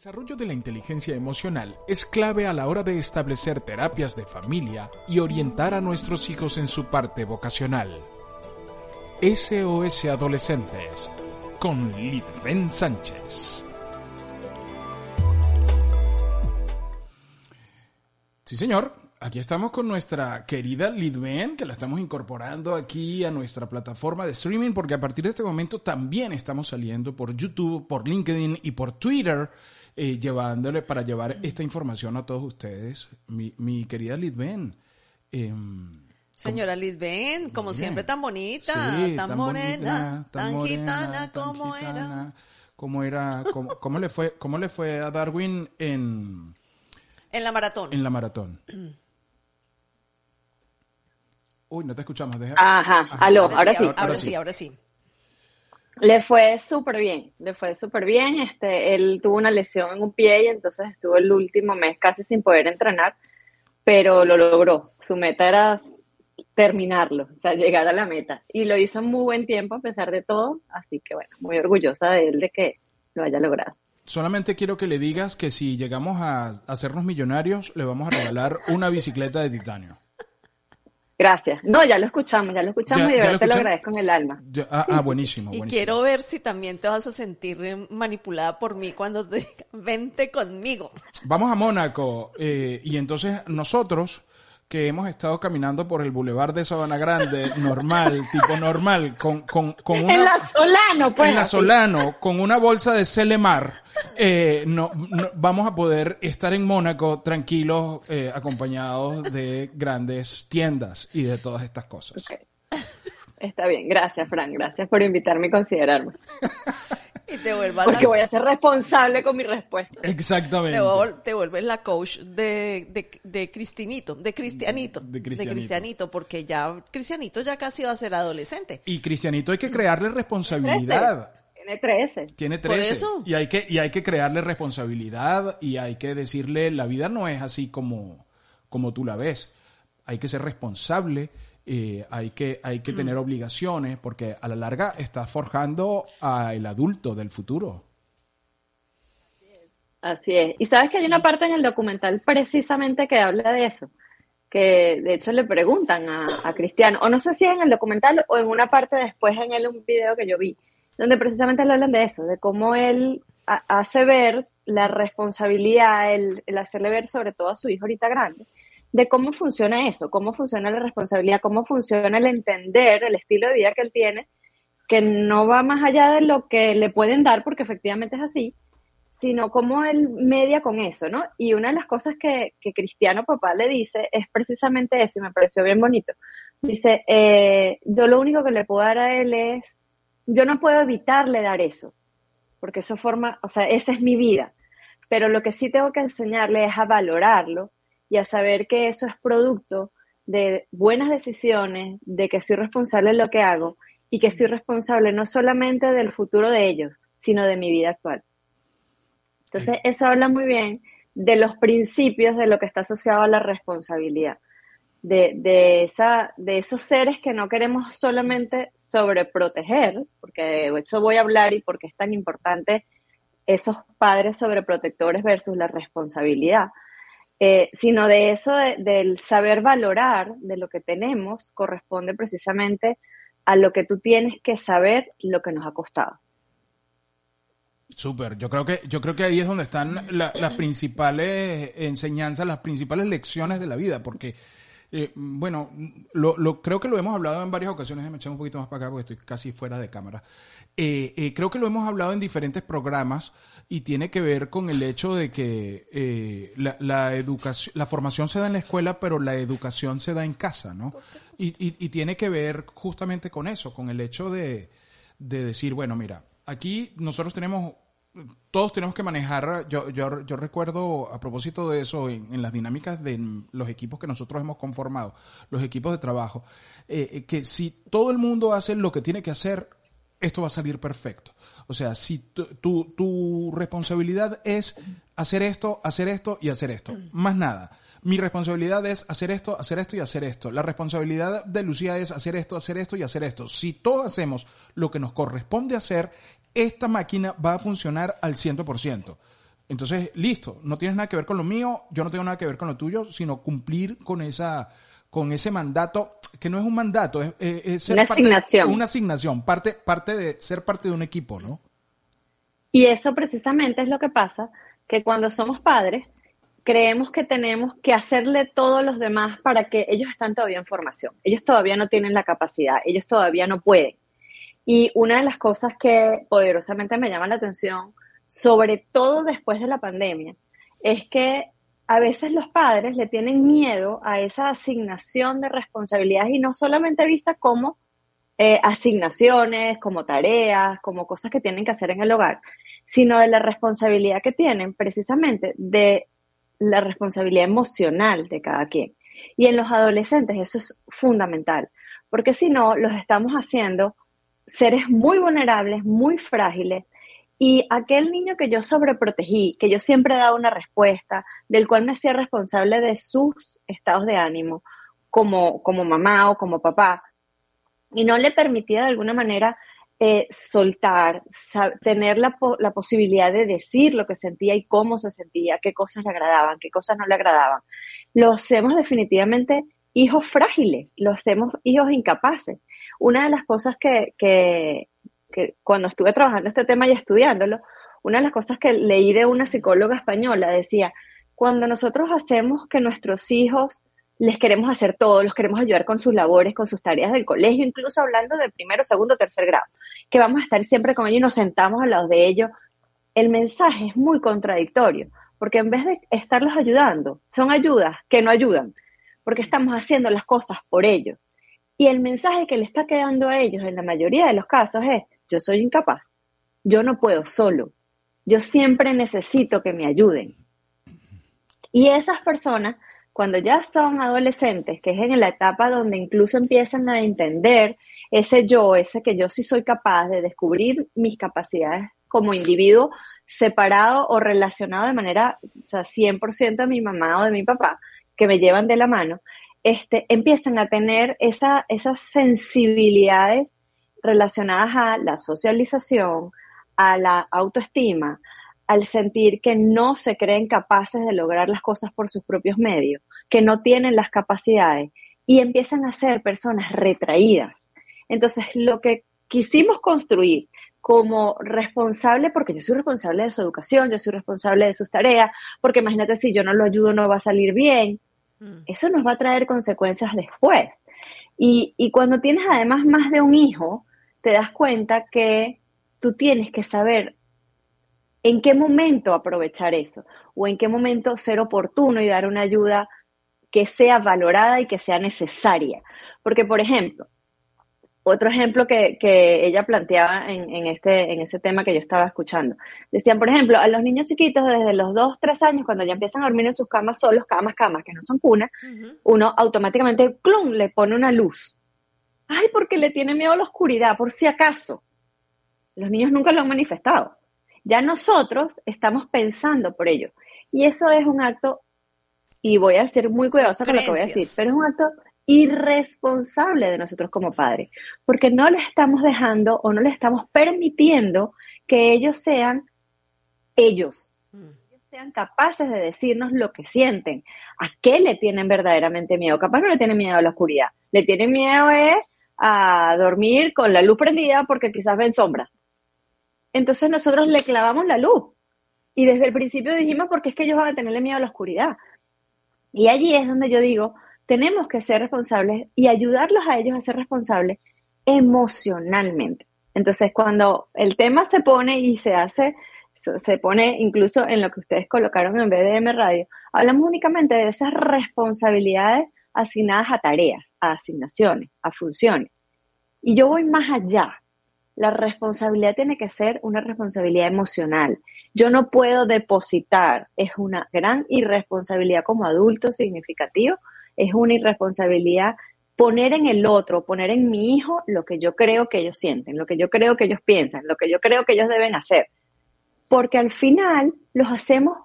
desarrollo de la inteligencia emocional es clave a la hora de establecer terapias de familia y orientar a nuestros hijos en su parte vocacional. SOS Adolescentes con Lidben Sánchez. Sí, señor. Aquí estamos con nuestra querida Lidben, que la estamos incorporando aquí a nuestra plataforma de streaming, porque a partir de este momento también estamos saliendo por YouTube, por LinkedIn y por Twitter, eh, llevándole para llevar esta información a todos ustedes. Mi, mi querida Lidben. Eh, Señora Lidben, como siempre, tan bonita, Sí, tan, morena, bonita, tan, morena, gitana tan como era. ¿Cómo era? ¿Cómo, cómo le fue, ¿Cómo le fue a Darwin en, En la maratón. en la maratón? Uy, no te escuchamos. Deja... Ajá, aló, ahora sí. Ahora, sí, ahora sí. Le fue súper bien, le fue súper bien. Este, él tuvo una lesión en un pie y entonces estuvo el último mes casi sin poder entrenar, pero lo logró. Su meta era terminarlo, o sea, llegar a la meta. Y lo hizo en muy buen tiempo a pesar de todo, así que bueno, muy orgullosa de él de que lo haya logrado. Solamente quiero que le digas que si llegamos a hacernos millonarios, le vamos a regalar una bicicleta de titanio. Gracias. No, ya lo escuchamos, ya lo escuchamos Ya- y de lo verdad te lo agradezco en el alma. Ya- ah, ah, buenísimo, Y quiero ver si también te vas a sentir eh, manipulada por mí cuando te diga, vente conmigo. Vamos a Mónaco eh, y entonces nosotros que hemos estado caminando por el bulevar de Sabana Grande, normal, tipo normal, con, con, con una... En la Solano, pues. en la. Solano, con una bolsa de Celemar, eh, no, no- vamos a poder estar en Mónaco tranquilos, eh, acompañados de grandes tiendas y de todas estas cosas. Ok. Está bien, gracias, Fran, gracias por invitarme y considerarme. Y te vuelvas la, Porque voy a ser responsable con mi respuesta. Exactamente. te, vol- te vuelves la coach de, de, de Cristinito, de Cristianito. De Cristianito. Cristianito, porque ya Cristianito ya casi va a ser adolescente. Y Cristianito hay que crearle responsabilidad. Tiene 13. Tiene Por 13. eso. Y hay que, y hay que crearle responsabilidad y hay que decirle, la vida no es así como, como tú la ves. Hay que ser responsable, eh, hay que, hay que tener obligaciones, porque a la larga estás forjando al adulto del futuro. Así es. Y sabes que hay una parte en el documental precisamente que habla de eso. Que de hecho le preguntan a, a Cristiano, o no sé si es en el documental o en una parte después en el, un video que yo vi, donde precisamente le hablan de eso, de cómo él ha- hace ver la responsabilidad, el, el hacerle ver sobre todo a su hijo ahorita grande, de cómo funciona eso, cómo funciona la responsabilidad, cómo funciona el entender el estilo de vida que él tiene, que no va más allá de lo que le pueden dar, porque efectivamente es así, sino cómo él media con eso, ¿no? Y una de las cosas que, que Cristiano Papá le dice es precisamente eso, y me pareció bien bonito. Dice, eh, yo lo único que le puedo dar a él es, yo no puedo evitarle dar eso, porque eso forma, o sea, esa es mi vida, pero lo que sí tengo que enseñarle es a valorarlo y a saber que eso es producto de buenas decisiones, de que soy responsable de lo que hago y que soy responsable no solamente del futuro de ellos, sino de mi vida actual. Entonces, eso habla muy bien de los principios de lo que está asociado a la responsabilidad, de, de, esa, de esos seres que no queremos solamente sobreproteger, porque de hecho voy a hablar y porque es tan importante esos padres sobreprotectores versus la responsabilidad, eh, sino de eso, de- del saber valorar de lo que tenemos, corresponde precisamente a lo que tú tienes que saber lo que nos ha costado. Súper, yo creo que yo creo que ahí es donde están la- las principales enseñanzas, las principales lecciones de la vida, porque eh, bueno, lo, lo- creo que lo hemos hablado en varias ocasiones, me echar un poquito más para acá porque estoy casi fuera de cámara. Eh, eh, creo que lo hemos hablado en diferentes programas y tiene que ver con el hecho de que eh, la, la educación, la formación se da en la escuela, pero la educación se da en casa, ¿no? Y, y- y tiene que ver justamente con eso, con el hecho de, de decir, bueno, mira, aquí nosotros tenemos todos tenemos que manejar, yo, recuerdo a propósito de eso, en, las dinámicas de los equipos que nosotros hemos conformado, los equipos de trabajo, eh, eh, que si todo el mundo hace lo que tiene que hacer, esto va a salir perfecto. O sea, si tu, tu, responsabilidad es hacer esto, hacer esto y hacer esto, más nada. Mi responsabilidad es hacer esto, hacer esto y hacer esto. La responsabilidad de Lucía es hacer esto, hacer esto y hacer esto. Si todos hacemos lo que nos corresponde hacer, esta máquina va a funcionar al 100%. Entonces, listo, no tienes nada que ver con lo mío, yo no tengo nada que ver con lo tuyo, sino cumplir con esa con ese mandato, que no es un mandato, es, una asignación. Una asignación, parte, parte de ser parte de un equipo, ¿no? Y eso precisamente es lo que pasa, que cuando somos padres, creemos que tenemos que hacerle todo los demás para que ellos están todavía en formación. Ellos todavía no tienen la capacidad, ellos todavía no pueden. Y una de las cosas que poderosamente me llama la atención, sobre todo después de la pandemia, es que a veces los padres le tienen miedo a esa asignación de responsabilidades y no solamente vista como eh, asignaciones, como tareas, como cosas que tienen que hacer en el hogar, sino de la responsabilidad que tienen precisamente de la responsabilidad emocional de cada quien. Y en los adolescentes eso es fundamental, porque si no, los estamos haciendo seres muy vulnerables, muy frágiles, y aquel niño que yo sobreprotegí, que yo siempre daba una respuesta, del cual me hacía responsable de sus estados de ánimo, como, como mamá o como papá, y no le permitía de alguna manera eh, soltar, tener la, la, posibilidad de decir lo que sentía y cómo se sentía, qué cosas le agradaban, qué cosas no le agradaban. Lo hacemos definitivamente hijos frágiles, lo hacemos hijos incapaces. Una de las cosas que, que, que cuando estuve trabajando este tema y estudiándolo, una de las cosas que leí de una psicóloga española decía, cuando nosotros hacemos que nuestros hijos les queremos hacer todo, los queremos ayudar con sus labores, con sus tareas del colegio, incluso hablando de primero, segundo, tercer grado, que vamos a estar siempre con ellos y nos sentamos al lado de ellos, el mensaje es muy contradictorio, porque en vez de estarlos ayudando, son ayudas que no ayudan, porque estamos haciendo las cosas por ellos. Y el mensaje que le está quedando a ellos en la mayoría de los casos es, yo soy incapaz, yo no puedo solo, yo siempre necesito que me ayuden. Y esas personas, cuando ya son adolescentes, que es en la etapa donde incluso empiezan a entender ese yo, ese que yo sí soy capaz de descubrir mis capacidades como individuo separado o relacionado de manera, o sea, 100% de mi mamá o de mi papá, que me llevan de la mano, este, empiezan a tener esa, esas sensibilidades relacionadas a la socialización, a la autoestima, al sentir que no se creen capaces de lograr las cosas por sus propios medios, que no tienen las capacidades y empiezan a ser personas retraídas. Entonces, lo que quisimos construir como responsable, porque yo soy responsable de su educación, yo soy responsable de sus tareas, porque imagínate si yo no lo ayudo no va a salir bien. Eso nos va a traer consecuencias después. Y, y cuando tienes además más de un hijo, te das cuenta que tú tienes que saber en qué momento aprovechar eso o en qué momento ser oportuno y dar una ayuda que sea valorada y que sea necesaria. Porque, por ejemplo, otro ejemplo que, ella planteaba en, en, este, en ese tema que yo estaba escuchando. Decían, por ejemplo, a los niños chiquitos desde los 2, 3 años, cuando ya empiezan a dormir en sus camas solos, camas, camas, que no son cunas, uno automáticamente, ¡clum!, le pone una luz. Ay, porque le tiene miedo a la oscuridad, por si acaso. Los niños nunca lo han manifestado. Ya nosotros estamos pensando por ello. Y eso es un acto, y voy a ser muy cuidadosa con lo que voy a decir, pero es un acto irresponsable de nosotros como padres, porque no les estamos dejando o no les estamos permitiendo que ellos sean ellos, mm. ellos sean capaces de decirnos lo que sienten, a qué le tienen verdaderamente miedo. Capaz no le tienen miedo a la oscuridad, le tienen miedo es a dormir con la luz prendida porque quizás ven sombras. Entonces nosotros le clavamos la luz. Y desde el principio dijimos porque es que ellos van a tenerle miedo a la oscuridad. Y allí es donde yo digo, tenemos que ser responsables y ayudarlos a ellos a ser responsables emocionalmente. Entonces, cuando el tema se pone y se hace, se pone incluso en lo que ustedes colocaron en BDM Radio, hablamos únicamente de esas responsabilidades asignadas a tareas, a asignaciones, a funciones. Y yo voy más allá. la responsabilidad tiene que ser una responsabilidad emocional. Yo no puedo depositar, es una gran irresponsabilidad como adulto significativo, es una irresponsabilidad poner en el otro, poner en mi hijo lo que yo creo que ellos sienten, lo que yo creo que ellos piensan, lo que yo creo que ellos deben hacer. Porque al final los hacemos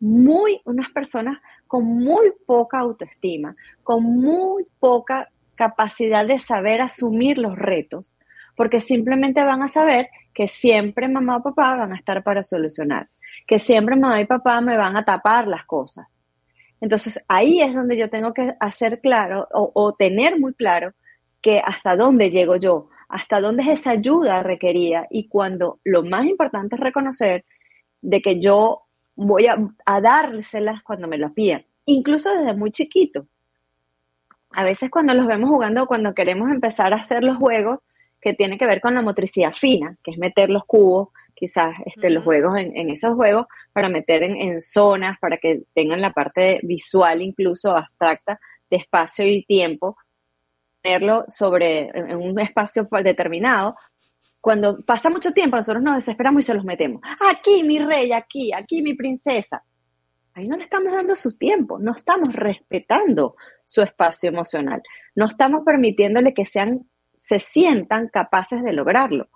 muy, unas personas con muy poca autoestima, con muy poca capacidad de saber asumir los retos, porque simplemente van a saber que siempre mamá o papá van a estar para solucionar, que siempre mamá y papá me van a tapar las cosas. Entonces ahí es donde yo tengo que hacer claro o, tener muy claro que hasta dónde llego yo, hasta dónde es esa ayuda requerida y cuando lo más importante es reconocer de que yo voy a, dárselas cuando me lo pidan, incluso desde muy chiquito. A veces cuando los vemos jugando, cuando queremos empezar a hacer los juegos que tiene que ver con la motricidad fina, que es meter los cubos, quizás este, los juegos en, esos juegos, para meter en, zonas, para que tengan la parte visual incluso abstracta de espacio y tiempo, tenerlo sobre en un espacio determinado. Cuando pasa mucho tiempo, nosotros nos desesperamos y se los metemos. Aquí mi rey, aquí, aquí mi princesa. Ahí no le estamos dando su tiempo, no estamos respetando su espacio emocional, no estamos permitiéndole que sean, se sientan capaces de lograrlo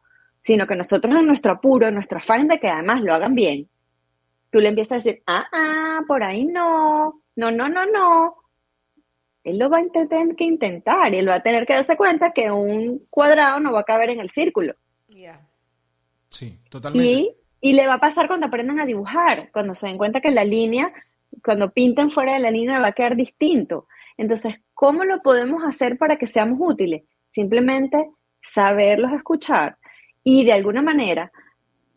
sino que nosotros en nuestro apuro, en nuestro afán de que además lo hagan bien, tú le empiezas a decir, ah, ah, por ahí no, no, no, no, no. Él lo va a tener que intentar y él va a tener que darse cuenta que un cuadrado no va a caber en el círculo. Sí, totalmente. Y, y le va a pasar cuando aprendan a dibujar, cuando se den cuenta que la línea, cuando pinten fuera de la línea va a quedar distinto. Entonces, ¿cómo lo podemos hacer para que seamos útiles? Simplemente saberlos escuchar, y de alguna manera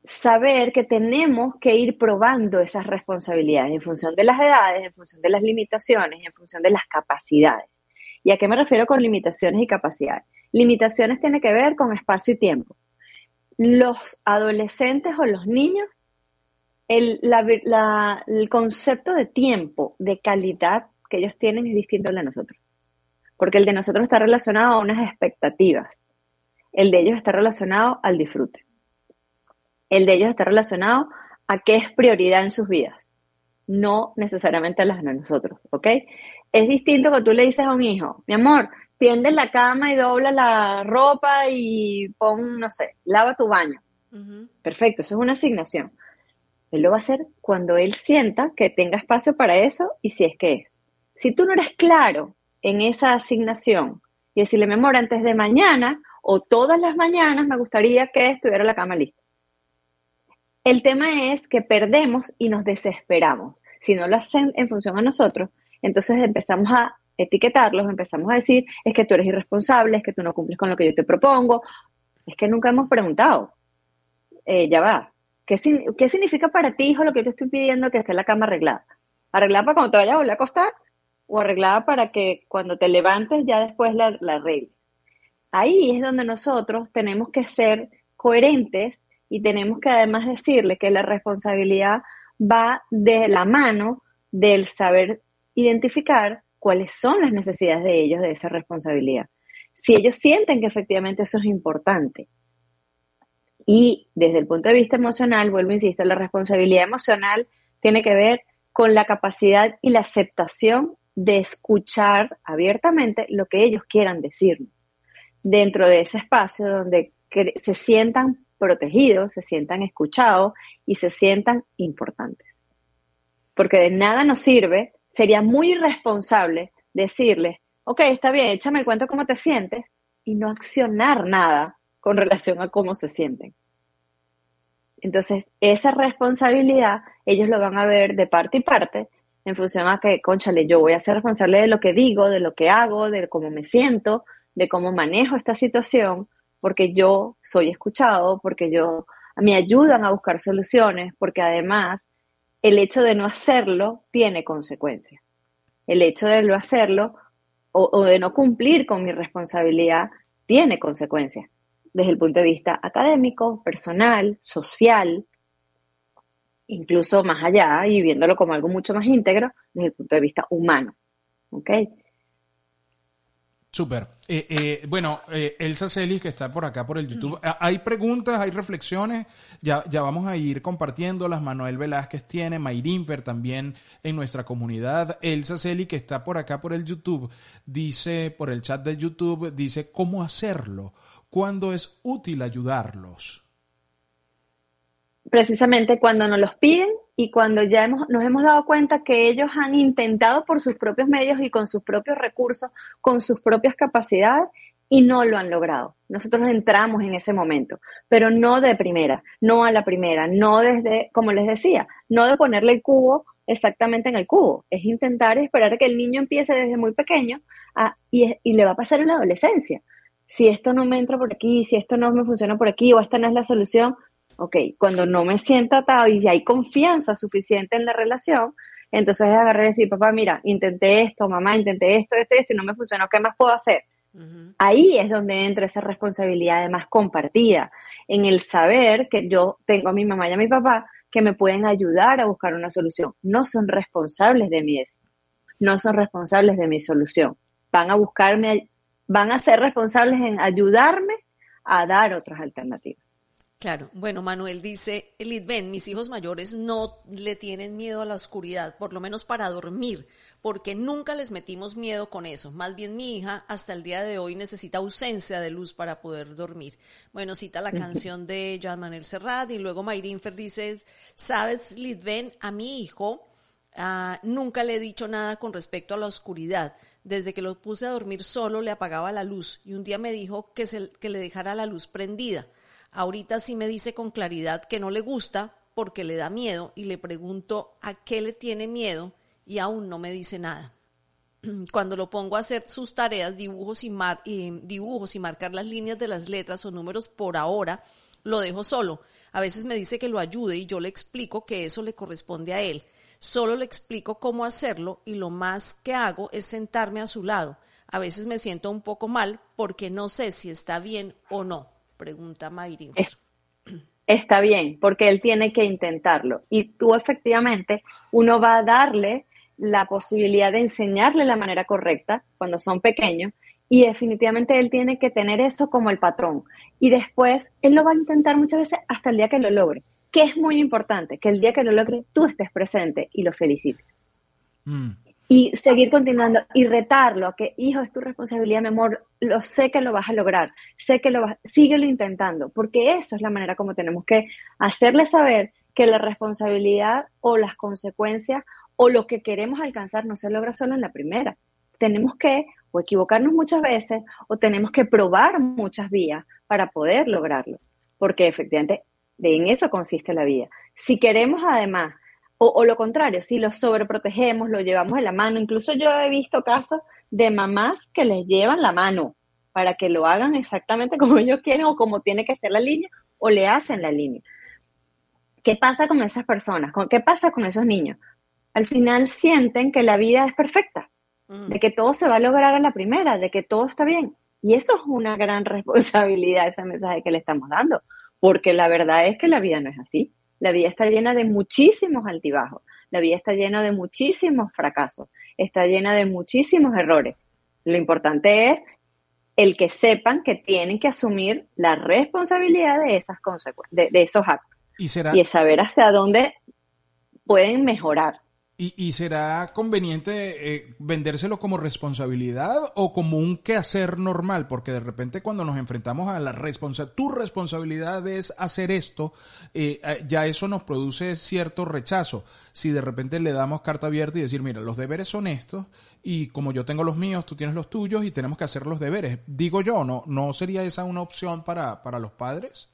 saber que tenemos que ir probando esas responsabilidades en función de las edades, en función de las limitaciones, en función de las capacidades. ¿Y a qué me refiero con limitaciones y capacidades? Limitaciones tiene que ver con espacio y tiempo. Los adolescentes o los niños, el, el concepto de tiempo, de calidad que ellos tienen es distinto al de nosotros. Porque el de nosotros está relacionado a unas expectativas el de ellos está relacionado al disfrute. El de ellos está relacionado a qué es prioridad en sus vidas, no necesariamente a las de nosotros, ¿ok? Es distinto cuando tú le dices a un hijo, mi amor, tiende la cama y dobla la ropa y pon, no sé, lava tu baño. Perfecto, eso es una asignación. Él lo va a hacer cuando él sienta que tenga espacio para eso y si es que es. Si tú no eres claro en esa asignación y decirle, mi amor, antes de mañana o todas las mañanas me gustaría que estuviera la cama lista. El tema es que perdemos y nos desesperamos. Si no lo hacen en función a nosotros, entonces empezamos a etiquetarlos, empezamos a decir, es que tú eres irresponsable, es que tú no cumples con lo que yo te propongo. Es que nunca hemos preguntado, eh, ya va, ¿qué, significa para ti, hijo, lo que yo te estoy pidiendo que esté la cama arreglada? ¿Arreglada para cuando te vayas a volver a acostar? ¿O arreglada para que cuando te levantes ya después la, la arregles? Ahí es donde nosotros tenemos que ser coherentes y tenemos que además decirle que la responsabilidad va de la mano del saber identificar cuáles son las necesidades de ellos de esa responsabilidad. Si ellos sienten que efectivamente eso es importante. Y desde el punto de vista emocional, vuelvo a insistir, la responsabilidad emocional tiene que ver con la capacidad y la aceptación de escuchar abiertamente lo que ellos quieran decirnos dentro de ese espacio donde se sientan protegidos, se sientan escuchados y se sientan importantes. Porque de nada nos sirve, sería muy irresponsable decirles, ok, está bien, échame el cuento cómo te sientes y no accionar nada con relación a cómo se sienten. Entonces, esa responsabilidad ellos lo van a ver de parte y parte en función a que, conchale, yo voy a ser responsable de lo que digo, de lo que hago, de cómo me siento, de cómo manejo esta situación, porque yo soy escuchado, porque yo me ayudan a buscar soluciones, porque además el hecho de no hacerlo tiene consecuencias. El hecho de no hacerlo o, o de no cumplir con mi responsabilidad tiene consecuencias desde el punto de vista académico, personal, social, incluso más allá y viéndolo como algo mucho más íntegro desde el punto de vista humano. ¿Ok? Súper. Eh, eh, bueno, eh, Elsa Celis, que está por acá por el YouTube. Hay preguntas, hay reflexiones. Ya, ya vamos a ir compartiéndolas. Manuel Velázquez tiene, Mayrinfer también en nuestra comunidad. Elsa Celis, que está por acá por el YouTube, dice, por el chat de YouTube, dice cómo hacerlo, cuándo es útil ayudarlos. Precisamente cuando nos los piden y cuando ya hemos, nos hemos dado cuenta que ellos han intentado por sus propios medios y con sus propios recursos, con sus propias capacidades y no lo han logrado. Nosotros entramos en ese momento, pero no de primera, no a la primera, no desde, como les decía, no de ponerle el cubo exactamente en el cubo, es intentar esperar que el niño empiece desde muy pequeño y, y le va a pasar en la adolescencia. Si esto no me entra por aquí, si esto no me funciona por aquí o esta no es la solución, ok, cuando no me sienta atado y hay confianza suficiente en la relación, entonces es agarrar y decir, papá, mira, intenté esto, mamá, intenté esto, esto, esto, y no me funcionó, ¿qué más puedo hacer? Ahí es donde entra esa responsabilidad además compartida, en el saber que yo tengo a mi mamá y a mi papá que me pueden ayudar a buscar una solución. No son responsables de mi no son responsables de mi solución. Van a buscarme, van a ser responsables en ayudarme a dar otras alternativas. Claro, bueno, Manuel dice, ven, mis hijos mayores no le tienen miedo a la oscuridad, por lo menos para dormir, porque nunca les metimos miedo con eso. Más bien mi hija hasta el día de hoy necesita ausencia de luz para poder dormir. Bueno, cita la canción de Joan Manuel Serrat y luego Mayrinfer dice, sabes, Lidben, a mi hijo ah, nunca le he dicho nada con respecto a la oscuridad. Desde que lo puse a dormir solo le apagaba la luz y un día me dijo que, se, que le dejara la luz prendida. Ahorita sí me dice con claridad que no le gusta porque le da miedo y le pregunto a qué le tiene miedo y aún no me dice nada. Cuando lo pongo a hacer sus tareas, dibujos y, mar y dibujos y marcar las líneas de las letras o números por ahora, lo dejo solo. A veces me dice que lo ayude y yo le explico que eso le corresponde a él. Solo le explico cómo hacerlo y lo más que hago es sentarme a su lado. A veces me siento un poco mal porque no sé si está bien o no. Pregunta Mayri. Está bien, porque él tiene que intentarlo. Y tú efectivamente, uno va a darle la posibilidad de enseñarle la manera correcta cuando son pequeños y definitivamente él tiene que tener eso como el patrón. Y después él lo va a intentar muchas veces hasta el día que lo logre. Que es muy importante, que el día que lo logre tú estés presente y lo felicites. Mm y seguir continuando y retarlo que, hijo, es tu responsabilidad, mi amor, lo sé que lo vas a lograr, sé que lo vas, síguelo intentando, porque eso es la manera como tenemos que hacerle saber que la responsabilidad o las consecuencias o lo que queremos alcanzar no se logra solo en la primera. Tenemos que o equivocarnos muchas veces o tenemos que probar muchas vías para poder lograrlo, porque efectivamente en eso consiste la vida. Si queremos además o, lo contrario, si lo sobreprotegemos, lo llevamos en la mano. Incluso yo he visto casos de mamás que les llevan la mano para que lo hagan exactamente como ellos quieren o como tiene que ser la línea o le hacen la línea. ¿Qué pasa con esas personas? ¿Qué pasa con esos niños? Al final sienten que la vida es perfecta, de que todo se va a lograr a la primera, de que todo está bien. Y eso es una gran responsabilidad, ese mensaje que le estamos dando, porque la verdad es que la vida no es así. La vida está llena de muchísimos altibajos, la vida está llena de muchísimos fracasos, está llena de muchísimos errores. Lo importante es el que sepan que tienen que asumir la responsabilidad de esas consecuencias, de, esos actos. Y, será... y saber hacia dónde pueden mejorar. ¿Y, será conveniente eh, vendérselo como responsabilidad o como un quehacer normal? Porque de repente cuando nos enfrentamos a la responsabilidad, tu responsabilidad es hacer esto, eh, eh, ya eso nos produce cierto rechazo. Si de repente le damos carta abierta y decir, mira, los deberes son estos y como yo tengo los míos, tú tienes los tuyos y tenemos que hacer los deberes. Digo yo, ¿no, ¿no sería esa una opción para, para los padres?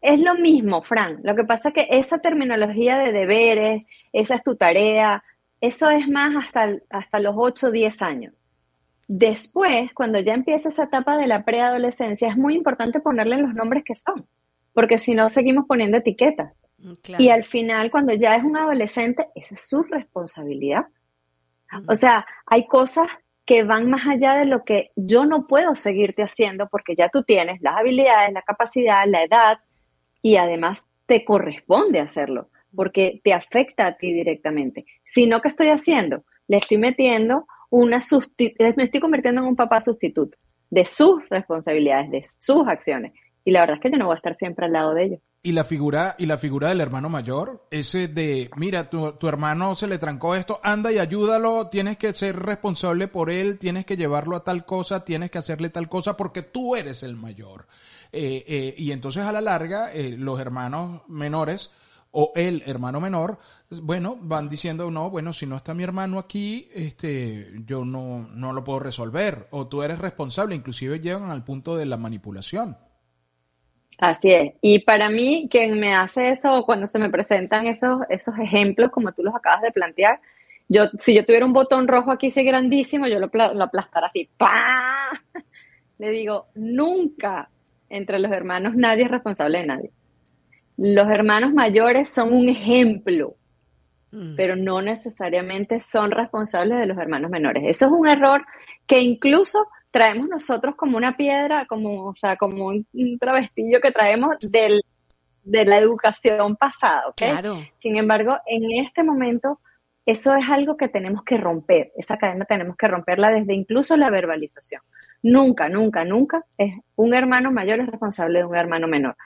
Es, lo mismo, Fran. Lo que pasa es que esa terminología de deberes, esa es tu tarea, eso es más hasta, hasta los 8 o 10 años. Después, cuando ya empieza esa etapa de la preadolescencia, es muy importante ponerle los nombres que son, porque si no seguimos poniendo etiquetas. Mm, y al final, cuando ya es un adolescente, esa es su responsabilidad. O sea, hay cosas que van más allá de lo que yo no puedo seguirte haciendo porque ya tú tienes las habilidades, la capacidad, la edad y además te corresponde hacerlo porque te afecta a ti directamente. Sino que estoy haciendo, le estoy metiendo una me estoy convirtiendo en un papá sustituto de sus responsabilidades, de sus acciones. Y la verdad es que yo no voy a estar siempre al lado de ellos. Y la figura, y la figura del hermano mayor, ese de, mira, tu, tu, hermano se le trancó esto, anda y ayúdalo, tienes que ser responsable por él, tienes que llevarlo a tal cosa, tienes que hacerle tal cosa porque tú eres el mayor. Eh, eh, y entonces a la larga, eh, los hermanos menores o el hermano menor, bueno, van diciendo, no, bueno, si no está mi hermano aquí, este, yo no, no lo puedo resolver, o tú eres responsable, inclusive llegan al punto de la manipulación. Así es. Y para mí, quien me hace eso, cuando se me presentan esos, esos ejemplos, como tú los acabas de plantear, yo, si yo tuviera un botón rojo aquí, ese grandísimo, yo lo, lo aplastara así, ¡pa! Le digo, nunca entre los hermanos nadie es responsable de nadie. Los hermanos mayores son un ejemplo, mm. pero no necesariamente son responsables de los hermanos menores. Eso es un error que incluso traemos nosotros como una piedra, como, o sea, como un, travestillo que traemos del, de la educación pasada, Claro. Sin embargo, en este momento, eso es algo que tenemos que romper. Esa cadena tenemos que romperla desde incluso la verbalización. Nunca, nunca, nunca es un hermano mayor es responsable de un hermano menor.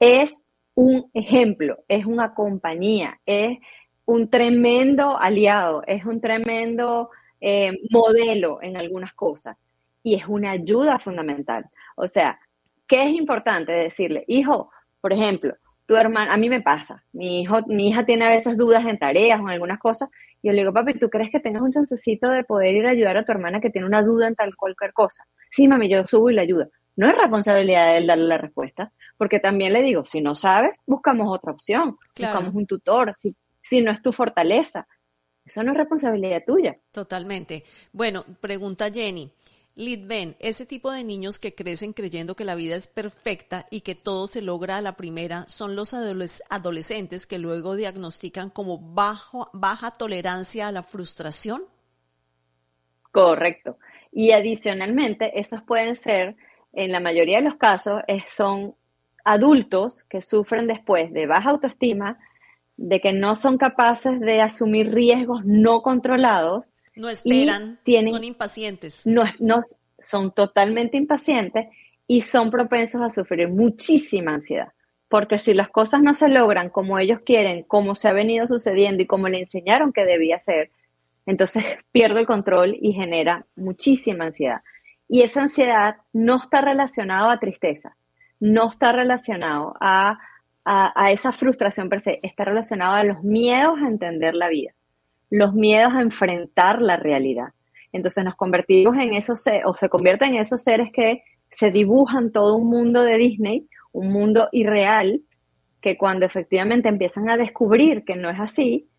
Es un ejemplo, es una compañía, es un tremendo aliado, es un tremendo eh, modelo en algunas cosas y es una ayuda fundamental. O sea, ¿qué es importante decirle? Hijo, por ejemplo, tu hermano, a mí me pasa, mi hijo, mi hija tiene a veces dudas en tareas o en algunas cosas, y yo le digo, papi, ¿tú crees que tengas un chancecito de poder ir a ayudar a tu hermana que tiene una duda en tal cualquier cosa? Sí, mami, yo subo y le ayudo. No es responsabilidad de él darle la respuesta, porque también le digo, si no sabes, buscamos otra opción, buscamos un tutor, si, si no es tu fortaleza. Eso no es responsabilidad tuya. Totalmente. Bueno, pregunta Jenny. Lidben, ese tipo de niños que crecen creyendo que la vida es perfecta y que todo se logra a la primera son los adolescentes que luego diagnostican como bajo, baja tolerancia a la frustración. Correcto. Y adicionalmente, esos pueden ser, en la mayoría de los casos, son adultos que sufren después de baja autoestima, de que no son capaces de asumir riesgos no controlados no esperan, son impacientes. No, no, son totalmente impacientes y son propensos a sufrir muchísima ansiedad. Porque si las cosas no se logran como ellos quieren, como se ha venido sucediendo y como le enseñaron que debía ser, entonces pierde el control y genera muchísima ansiedad. Y esa ansiedad no está relacionada a tristeza, no está relacionado a, a, a esa frustración per se, está relacionado a los miedos a entender la vida los miedos a enfrentar la realidad. Entonces nos convertimos en esos, o se convierten en esos seres que se dibujan todo un mundo de Disney, un mundo irreal, que cuando efectivamente empiezan a descubrir que no es así,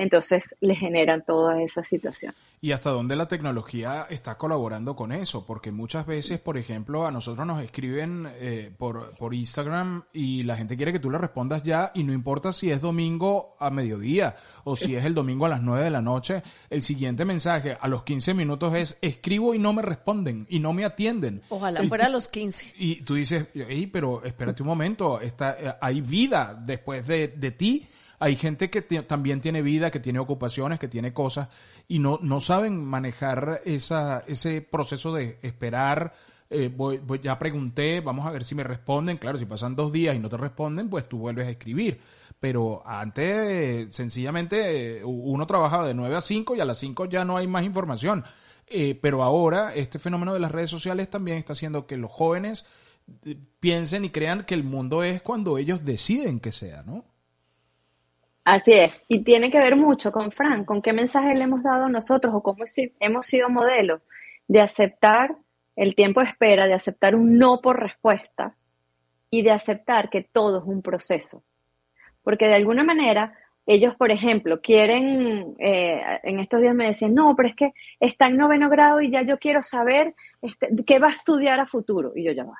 entonces le generan toda esa situación y hasta dónde la tecnología está colaborando con eso, porque muchas veces, por ejemplo, a nosotros nos escriben eh, por, por Instagram y la gente quiere que tú le respondas ya y no importa si es domingo a mediodía o si es el domingo a las 9 de la noche, el siguiente mensaje a los 15 minutos es escribo y no me responden y no me atienden. Ojalá fuera a los 15. Y tú dices, pero espérate un momento, está, eh, hay vida después de, de ti hay gente que también tiene vida, que tiene ocupaciones, que tiene cosas y no, no saben manejar ese proceso de esperar. Eh, ya pregunté, vamos a ver si me responden. Claro, si pasan dos días y no te responden, pues tú vuelves a escribir. Pero antes, sencillamente, uno trabajaba de 9 a 5 y a las 5 ya no hay más información. Eh, pero ahora este fenómeno de las redes sociales también está haciendo que los jóvenes eh, piensen y crean que el mundo es cuando ellos deciden que sea, ¿no? Así es, y tiene que ver mucho con Frank, con qué mensaje le hemos dado nosotros o cómo hemos sido modelos de aceptar el tiempo de espera, de aceptar un no por respuesta y de aceptar que todo es un proceso. Porque de alguna manera ellos, por ejemplo, quieren, eh, en estos días me decían, no, pero es que está en noveno grado y ya yo quiero saber este, qué va a estudiar a futuro. Y yo ya va.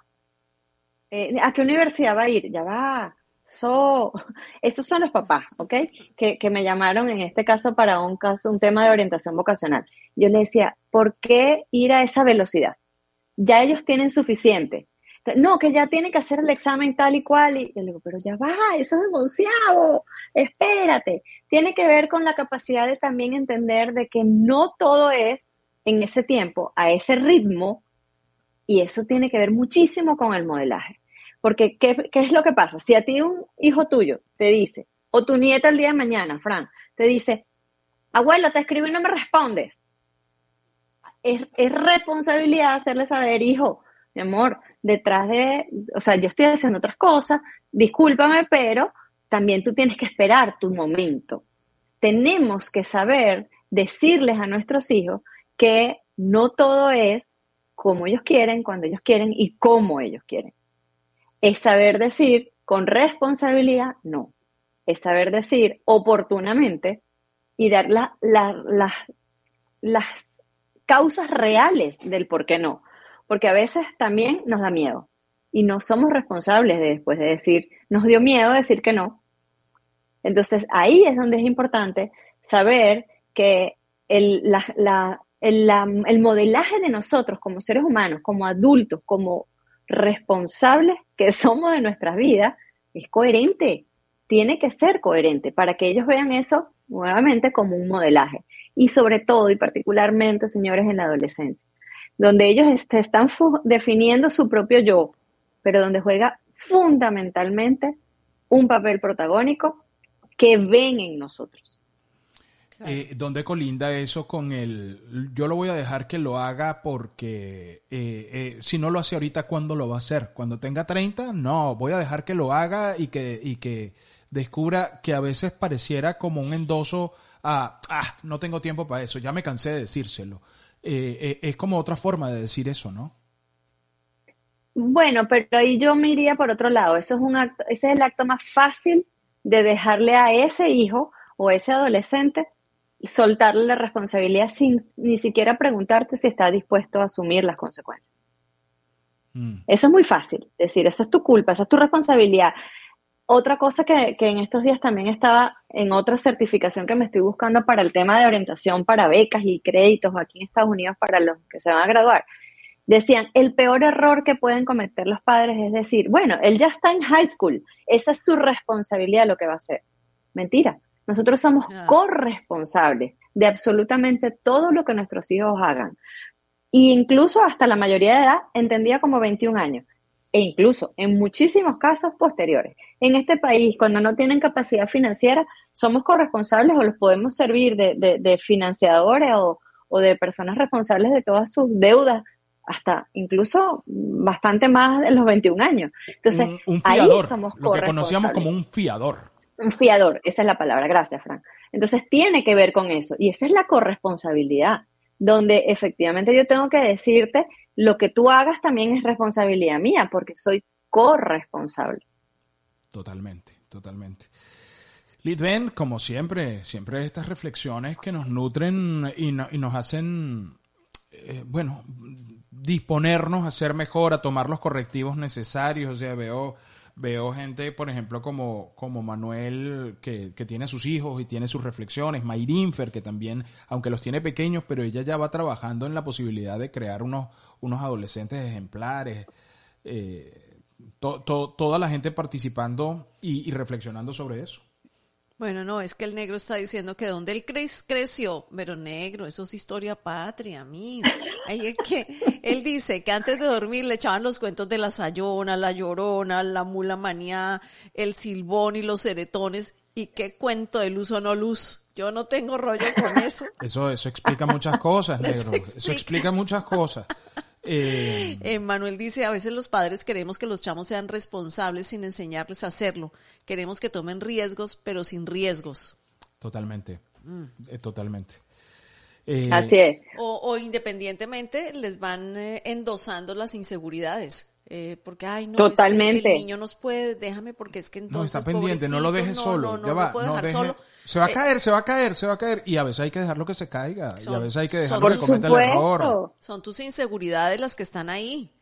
Eh, ¿A qué universidad va a ir? Ya va. So, estos son los papás, ¿ok? Que, me llamaron en este caso para un caso, un tema de orientación vocacional. Yo le decía, ¿por qué ir a esa velocidad? Ya ellos tienen suficiente. No, que ya tienen que hacer el examen tal y cual. Y yo le digo, pero ya va, eso es demasiado. Espérate. Tiene que ver con la capacidad de también entender de que no todo es en ese tiempo, a ese ritmo, y eso tiene que ver muchísimo con el modelaje. Porque, ¿qué, ¿qué, es lo que pasa? Si a ti un hijo tuyo te dice, o tu nieta el día de mañana, Fran, te dice, abuelo, te escribo y no me respondes. Es, es responsabilidad hacerle saber, hijo, mi amor, detrás de, o sea, yo estoy haciendo otras cosas, discúlpame, pero también tú tienes que esperar tu momento. Tenemos que saber decirles a nuestros hijos que no todo es como ellos quieren, cuando ellos quieren y cómo ellos quieren. Es saber decir con responsabilidad, no. Es saber decir oportunamente y dar las causas reales del por qué no. Porque a veces también nos da miedo y no somos responsables de después de decir, nos dio miedo decir que no. Entonces ahí es donde es importante saber que el, el, modelaje de nosotros como seres humanos, como adultos, como responsables que somos de nuestras vidas, es coherente. Tiene que ser coherente para que ellos vean eso nuevamente como un modelaje. Y sobre todo y particularmente, señores, en la adolescencia, donde ellos están definiendo su propio yo, pero donde juega fundamentalmente un papel protagónico que ven en nosotros. Eh, ¿Dónde colinda eso con el... Yo lo voy a dejar que lo haga porque eh, eh, si no lo hace ahorita, ¿cuándo lo va a hacer? ¿Cuando tenga 30? No, voy a dejar que lo haga y que, y que descubra que a veces pareciera como un endoso a, ah, no tengo tiempo para eso, ya me cansé de decírselo. es como otra forma de decir eso, ¿no? Bueno, pero ahí yo me iría por otro lado. Eso es un acto, ese es el acto más fácil de dejarle a ese hijo o ese adolescente soltarle la responsabilidad sin ni siquiera preguntarte si está dispuesto a asumir las consecuencias. Mm. Eso es muy fácil, decir, eso es tu culpa, esa es tu responsabilidad. Otra cosa que, que, en estos días también estaba en otra certificación que me estoy buscando para el tema de orientación para becas y créditos aquí en Estados Unidos para los que se van a graduar. Decían, el peor error que pueden cometer los padres es decir, bueno, él ya está en high school, esa es su responsabilidad lo que va a hacer. Mentira, nosotros somos corresponsables de absolutamente todo lo que nuestros hijos hagan. E incluso hasta la mayoría de edad entendía como 21 años. E incluso en muchísimos casos posteriores. En este país, cuando no tienen capacidad financiera, somos corresponsables o los podemos servir de, financiadores o, de personas responsables de todas sus deudas hasta incluso bastante más de los 21 años. Entonces, un, fiador, ahí somos lo que conocíamos como un fiador un fiador, esa es la palabra, gracias, Frank. Entonces tiene que ver con eso y esa es la corresponsabilidad, donde efectivamente yo tengo que decirte lo que tú hagas también es responsabilidad mía porque soy corresponsable. Totalmente, totalmente. Lidben, como siempre, siempre estas reflexiones que nos nutren y, nos hacen, eh, bueno, disponernos a ser mejor, a tomar los correctivos necesarios. O sea, veo Veo gente, por ejemplo, como, como Manuel, que, que tiene sus hijos y tiene sus reflexiones, Mayrinfer, que también, aunque los tiene pequeños, pero ella ya va trabajando en la posibilidad de crear unos, unos adolescentes ejemplares. Eh, toda la gente participando y reflexionando sobre eso. Bueno, no, es que el negro está diciendo que donde él creció, pero negro, eso es historia patria, amigo. Ahí es que él dice que antes de dormir le echaban los cuentos de la sayona, la llorona, la mula manía, el silbón y los ceretones. ¿Y qué cuento de luz o no luz? Yo no tengo rollo con eso. Eso, eso explica muchas cosas, negro. Eso explica muchas cosas. Eh, eh, Manuel dice, a veces los padres queremos que los chamos sean responsables sin enseñarles a hacerlo. Queremos que tomen riesgos, pero sin riesgos. Totalmente. Mm. Eh, totalmente. Así es. O, independientemente les van endosando las inseguridades. Porque, ay, no, Totalmente. el niño nos puede, déjame porque es que entonces. No, está pendiente, no lo dejes solo. No, ya va, no deje, solo. Se va a caer, se va a caer, se va a caer. Y a veces hay que dejarlo que se caiga. y a veces hay que dejarlo que cometa el error. Son tus inseguridades las que están ahí.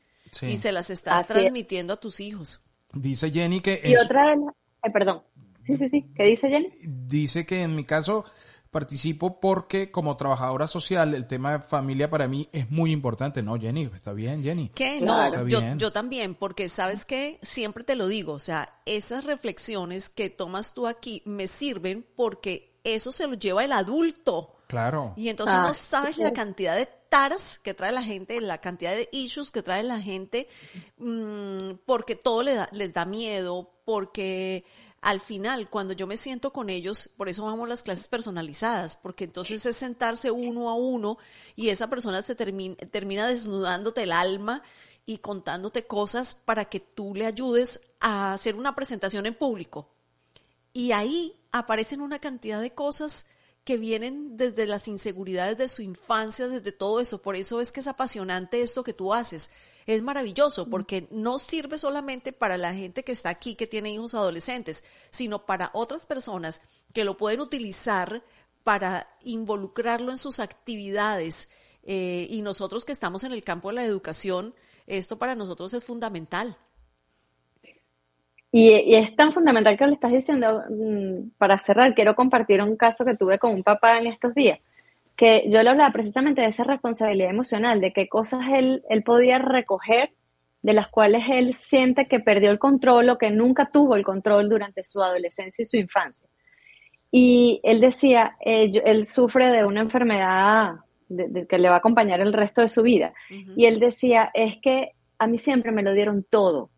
Y se las estás transmitiendo a tus hijos. Dice Jenny que... Y otra de las... perdón. Sí, sí, sí. ¿Qué dice Jenny? Dice que en mi caso participo porque como trabajadora social el tema de familia para mí es muy importante. No, Jenny, está bien, Jenny. ¿Qué? No, yo, yo, también, porque sabes que siempre te lo digo, o sea, esas reflexiones que tomas tú aquí me sirven porque eso se lo lleva el adulto. Claro. Y entonces Ah, no sabes la cantidad de taras que trae la gente, la cantidad de issues que trae la gente, mm, porque todo le da- les da miedo, porque al final, cuando yo me siento con ellos, por eso vamos las clases personalizadas, porque entonces es sentarse uno a uno y esa persona se termina, termina desnudándote el alma y contándote cosas para que tú le ayudes a hacer una presentación en público. Y ahí aparecen una cantidad de cosas que vienen desde las inseguridades de su infancia, desde todo eso. Por eso es que es apasionante esto que tú haces. Es maravilloso porque no sirve solamente para la gente que está aquí, que tiene hijos adolescentes, sino para otras personas que lo pueden utilizar para involucrarlo en sus actividades. Eh, y nosotros que estamos en el campo de la educación, esto para nosotros es fundamental. Y, y es tan fundamental que lo estás diciendo. mm, Para cerrar, quiero compartir un caso que tuve con un papá en estos días, que yo le hablaba precisamente de esa responsabilidad emocional, de qué cosas él, él podía recoger, de las cuales él siente que perdió el control o que nunca tuvo el control durante su adolescencia y su infancia. Y él decía, eh, yo- él sufre de una enfermedad de- de que le va a acompañar el resto de su vida. Y él decía, es que a mí siempre me lo dieron todo.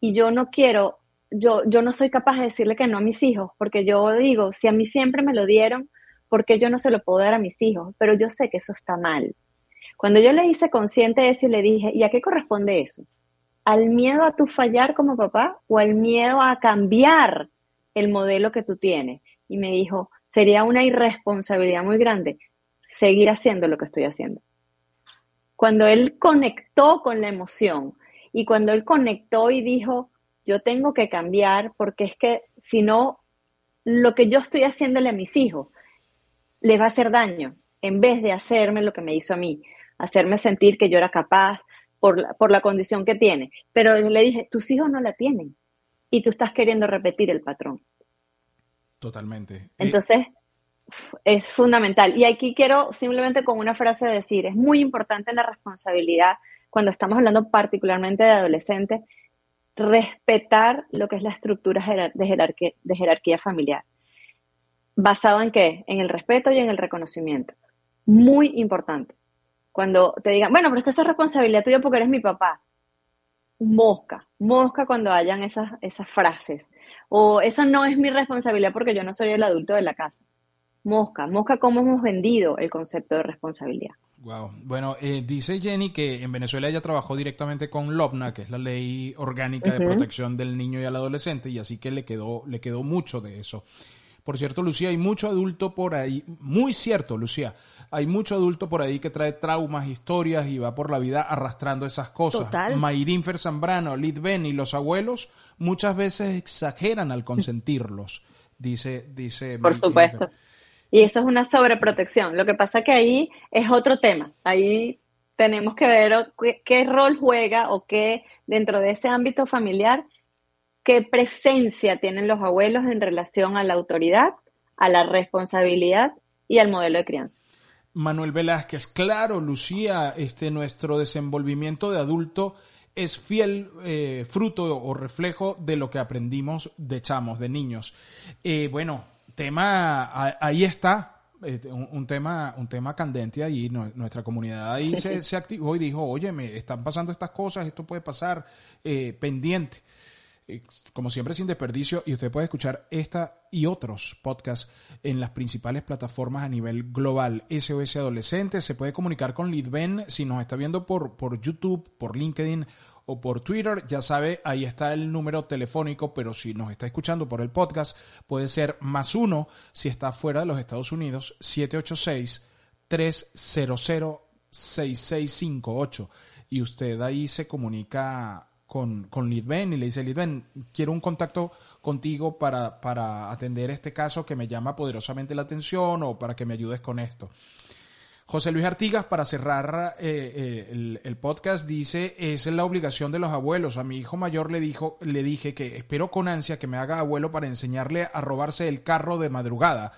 Y yo no quiero, yo, yo no soy capaz de decirle que no a mis hijos, porque yo digo, si a mí siempre me lo dieron, ¿por qué yo no se lo puedo dar a mis hijos? Pero yo sé que eso está mal. Cuando yo le hice consciente de eso y le dije, ¿y a qué corresponde eso? ¿Al miedo a tu fallar como papá o al miedo a cambiar el modelo que tú tienes? Y me dijo, sería una irresponsabilidad muy grande seguir haciendo lo que estoy haciendo. Cuando él conectó con la emoción y cuando él conectó y dijo, yo tengo que cambiar porque es que si no, lo que yo estoy haciéndole a mis hijos les va a hacer daño en vez de hacerme lo que me hizo a mí, hacerme sentir que yo era capaz por la, por la condición que tiene. Pero le dije, tus hijos no la tienen y tú estás queriendo repetir el patrón. Totalmente. Entonces, es fundamental. Y aquí quiero simplemente con una frase decir, es muy importante la responsabilidad cuando estamos hablando particularmente de adolescentes, respetar lo que es la estructura jerar- de jerarquía, de jerarquía familiar. ¿Basado en qué? En el respeto y en el reconocimiento. Muy importante. Cuando te digan, bueno, pero es que esa es responsabilidad tuya porque eres mi papá. Mosca, mosca cuando hayan esas, esas frases. O eso no es mi responsabilidad porque yo no soy el adulto de la casa. Mosca, mosca, cómo hemos vendido el concepto de responsabilidad. Wow. Bueno, eh, dice Jenny que en Venezuela ella trabajó directamente con LOPNA, que es la ley orgánica de protección del niño y al adolescente, y así que le quedó, le quedó mucho de eso. Por cierto, Lucía, hay mucho adulto por ahí, muy cierto, Lucía, hay mucho adulto por ahí que trae traumas, historias y va por la vida arrastrando esas cosas. Total. Mayrín Fer Zambrano, Lid Ben y los abuelos muchas veces exageran al consentirlos, dice, dice Por Mayrín supuesto. Y eso es una sobreprotección. Lo que pasa que ahí es otro tema. Ahí tenemos que ver qué, qué rol juega o qué dentro de ese ámbito familiar, qué presencia tienen los abuelos en relación a la autoridad, a la responsabilidad y al modelo de crianza. Manuel Velázquez, claro, Lucía, este nuestro desenvolvimiento de adulto es fiel eh, fruto o reflejo de lo que aprendimos de chamos, de niños. Eh, bueno, tema, a- ahí está, eh, un, un tema, un tema candente ahí, nu- nuestra comunidad ahí se, se activó y dijo, oye, me están pasando estas cosas, esto puede pasar, eh, pendiente. Como siempre sin desperdicio y usted puede escuchar esta y otros podcasts en las principales plataformas a nivel global. SOS Adolescentes se puede comunicar con Lidben si nos está viendo por, por YouTube, por LinkedIn o por Twitter, ya sabe, ahí está el número telefónico, pero si nos está escuchando por el podcast, puede ser más uno si está fuera de los Estados Unidos, 786 300 6658 y usted ahí se comunica con, con Lidben y le dice, Lidben, quiero un contacto contigo para, para atender este caso que me llama poderosamente la atención o para que me ayudes con esto. José Luis Artigas, para cerrar eh, eh, el, el podcast, dice, es la obligación de los abuelos. A mi hijo mayor le, dijo, le dije que espero con ansia que me haga abuelo para enseñarle a robarse el carro de madrugada,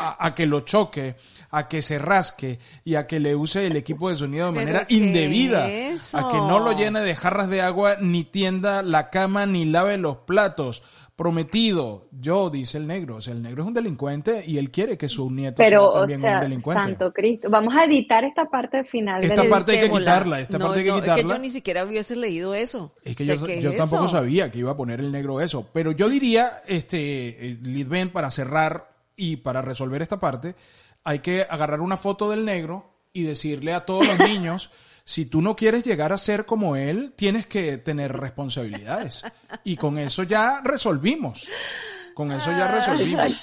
a, a que lo choque, a que se rasque y a que le use el equipo de sonido de ¿Pero manera indebida, es a que no lo llene de jarras de agua, ni tienda la cama, ni lave los platos. Prometido. Yo, dice el negro. O sea, el negro es un delincuente y él quiere que su nieto Pero, sea o también sea, un delincuente. Santo Cristo. Vamos a editar esta parte final Esta del... parte hay que quitarla, esta no, parte hay que no, Es que quitarla. yo ni siquiera hubiese leído eso. Es que O sea, yo, ¿qué yo es tampoco eso? sabía que iba a poner el negro eso. Pero yo diría, este, eh, Lidben, para cerrar y para resolver esta parte, hay que agarrar una foto del negro y decirle a todos los niños, si tú no quieres llegar a ser como él, tienes que tener responsabilidades. Y con eso ya resolvimos. Con eso ya resolvimos.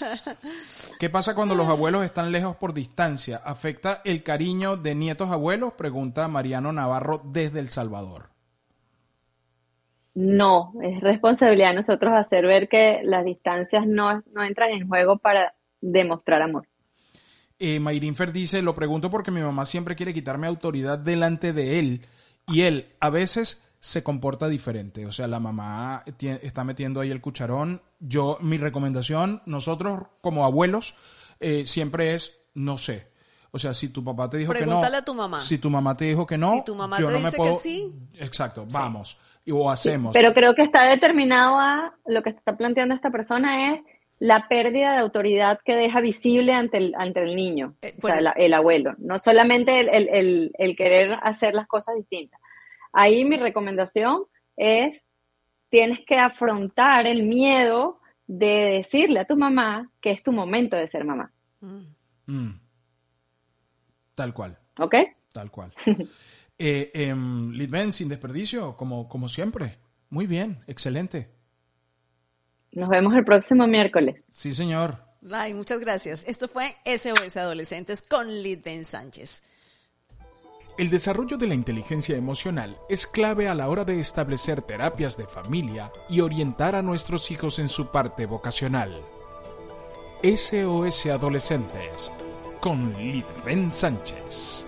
¿Qué pasa cuando los abuelos están lejos por distancia? ¿Afecta el cariño de nietos abuelos? Pregunta Mariano Navarro desde El Salvador. No, es responsabilidad de nosotros hacer ver que las distancias no, no entran en juego para demostrar amor. Eh, Mayrin Fer dice, lo pregunto porque mi mamá siempre quiere quitarme autoridad delante de él y él a veces se comporta diferente. O sea, la mamá está metiendo ahí el cucharón. Yo, mi recomendación, nosotros como abuelos, eh, siempre es, no sé. O sea, si tu papá te dijo que no. Pregúntale a tu mamá. Si tu mamá te dijo que no. Si tu mamá yo te no me dice que sí. Exacto, vamos. Y- O hacemos. Pero creo que está determinado a lo que está planteando esta persona es la pérdida de autoridad que deja visible ante el, ante el niño, Eh, o sea, la- el abuelo. No solamente el, el- el- el querer hacer las cosas distintas. Ahí mi recomendación es, tienes que afrontar el miedo de decirle a tu mamá que es tu momento de ser mamá. Mm. Tal cual. ¿Ok? Tal cual. eh, em, Lidben, sin desperdicio, como, como siempre. Muy bien, excelente. Nos vemos el próximo miércoles. Sí, señor. Ay, muchas gracias. Esto fue SOS Adolescentes con Lidben Sánchez. El desarrollo de la inteligencia emocional es clave a la hora de establecer terapias de familia y orientar a nuestros hijos en su parte vocacional. SOS Adolescentes con Lidben Sánchez.